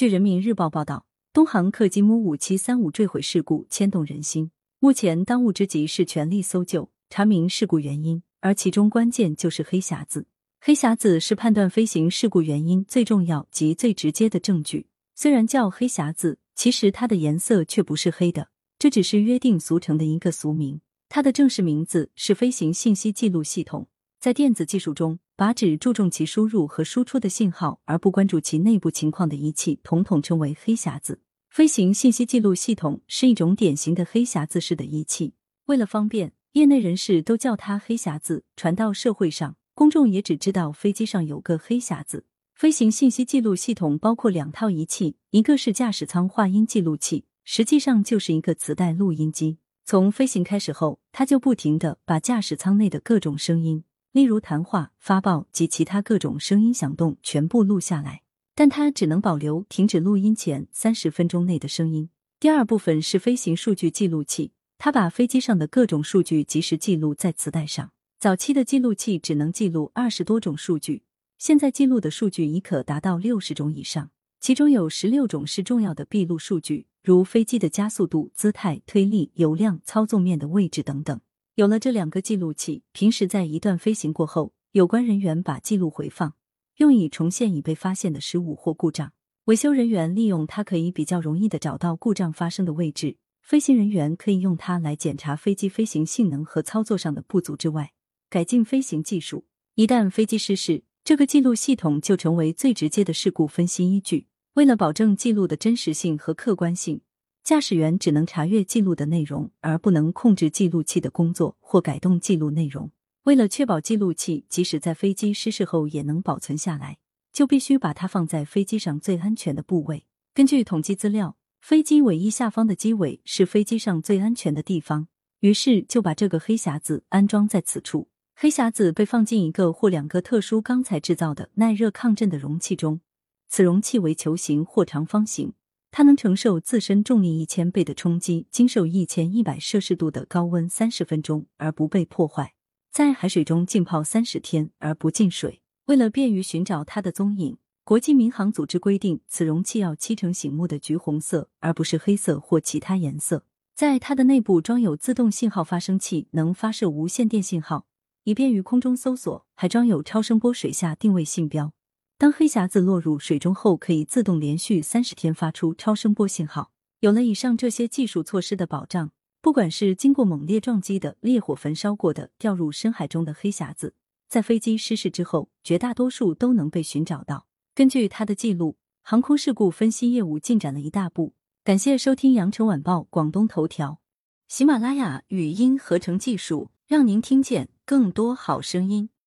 据人民日报报道，东航客机 MU 五七三五坠毁事故牵动人心。目前当务之急是全力搜救，查明事故原因，而其中关键就是黑匣子。黑匣子是判断飞行事故原因最重要及最直接的证据。虽然叫黑匣子，其实它的颜色却不是黑的，这只是约定俗成的一个俗名。它的正式名字是飞行信息记录系统。在电子技术中，把只注重其输入和输出的信号，而不关注其内部情况的仪器，统统称为黑匣子。飞行信息记录系统是一种典型的黑匣子式的仪器。为了方便，业内人士都叫它黑匣子。传到社会上，公众也只知道飞机上有个黑匣子。飞行信息记录系统包括两套仪器，一个是驾驶舱话音记录器，实际上就是一个磁带录音机。从飞行开始后，它就不停的把驾驶舱内的各种声音。例如谈话、发报及其他各种声音响动全部录下来，但它只能保留停止录音前三十分钟内的声音。第二部分是飞行数据记录器，它把飞机上的各种数据及时记录在磁带上。早期的记录器只能记录二十多种数据，现在记录的数据已可达到六十种以上，其中有十六种是重要的闭路数据，如飞机的加速度、姿态、推力、油量、操纵面的位置等等。有了这两个记录器，平时在一段飞行过后，有关人员把记录回放，用以重现已被发现的失误或故障。维修人员利用它，可以比较容易的找到故障发生的位置。飞行人员可以用它来检查飞机飞行性能和操作上的不足之外，改进飞行技术。一旦飞机失事，这个记录系统就成为最直接的事故分析依据。为了保证记录的真实性和客观性。驾驶员只能查阅记录的内容，而不能控制记录器的工作或改动记录内容。为了确保记录器即使在飞机失事后也能保存下来，就必须把它放在飞机上最安全的部位。根据统计资料，飞机尾翼下方的机尾是飞机上最安全的地方，于是就把这个黑匣子安装在此处。黑匣子被放进一个或两个特殊钢材制造的耐热抗震的容器中，此容器为球形或长方形。它能承受自身重力一千倍的冲击，经受一千一百摄氏度的高温三十分钟而不被破坏，在海水中浸泡三十天而不进水。为了便于寻找它的踪影，国际民航组织规定，此容器要漆成醒目的橘红色，而不是黑色或其他颜色。在它的内部装有自动信号发生器，能发射无线电信号，以便于空中搜索，还装有超声波水下定位信标。当黑匣子落入水中后，可以自动连续三十天发出超声波信号。有了以上这些技术措施的保障，不管是经过猛烈撞击的、烈火焚烧过的、掉入深海中的黑匣子，在飞机失事之后，绝大多数都能被寻找到。根据他的记录，航空事故分析业务进展了一大步。感谢收听羊城晚报广东头条，喜马拉雅语音合成技术，让您听见更多好声音。